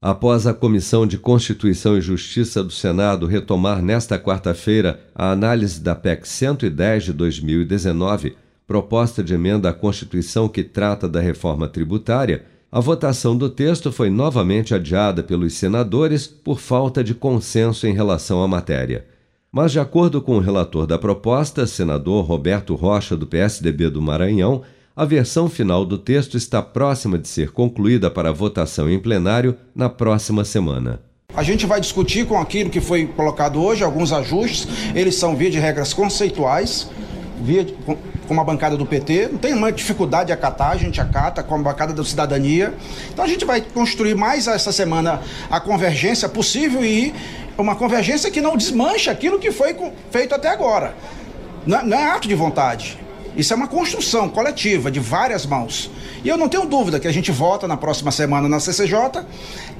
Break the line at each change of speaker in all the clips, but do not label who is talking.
Após a Comissão de Constituição e Justiça do Senado retomar nesta quarta-feira a análise da PEC 110 de 2019, proposta de emenda à Constituição que trata da reforma tributária, a votação do texto foi novamente adiada pelos senadores por falta de consenso em relação à matéria. Mas, de acordo com o relator da proposta, senador Roberto Rocha, do PSDB do Maranhão, a versão final do texto está próxima de ser concluída para votação em plenário na próxima semana.
A gente vai discutir com aquilo que foi colocado hoje, alguns ajustes, eles são via de regras conceituais, via com, com a bancada do PT, não tem uma dificuldade de acatar, a gente acata com a bancada da cidadania. Então a gente vai construir mais essa semana a convergência possível e uma convergência que não desmancha aquilo que foi feito até agora. Não, é, não é ato de vontade, isso é uma construção coletiva de várias mãos. E eu não tenho dúvida que a gente vota na próxima semana na CCJ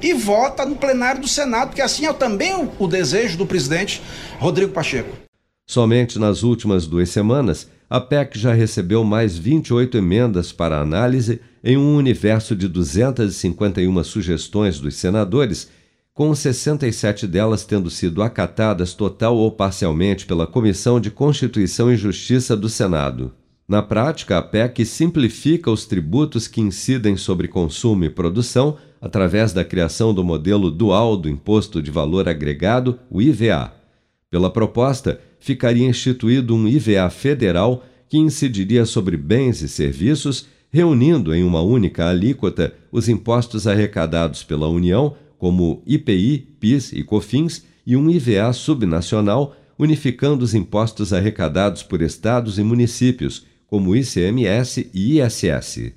e vota no plenário do Senado, porque assim é também o, desejo do presidente Rodrigo Pacheco.
Somente nas últimas duas semanas, a PEC já recebeu mais 28 emendas para análise em um universo de 251 sugestões dos senadores, com 67 delas tendo sido acatadas total ou parcialmente pela Comissão de Constituição e Justiça do Senado. Na prática, a PEC simplifica os tributos que incidem sobre consumo e produção através da criação do modelo dual do Imposto de Valor Agregado, o IVA. Pela proposta, ficaria instituído um IVA federal que incidiria sobre bens e serviços, reunindo em uma única alíquota os impostos arrecadados pela União, como IPI, PIS e COFINS, e um IVA subnacional, unificando os impostos arrecadados por estados e municípios, como ICMS e ISS.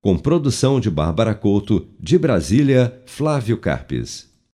Com produção de Bárbara Couto, de Brasília, Flávio Carpes.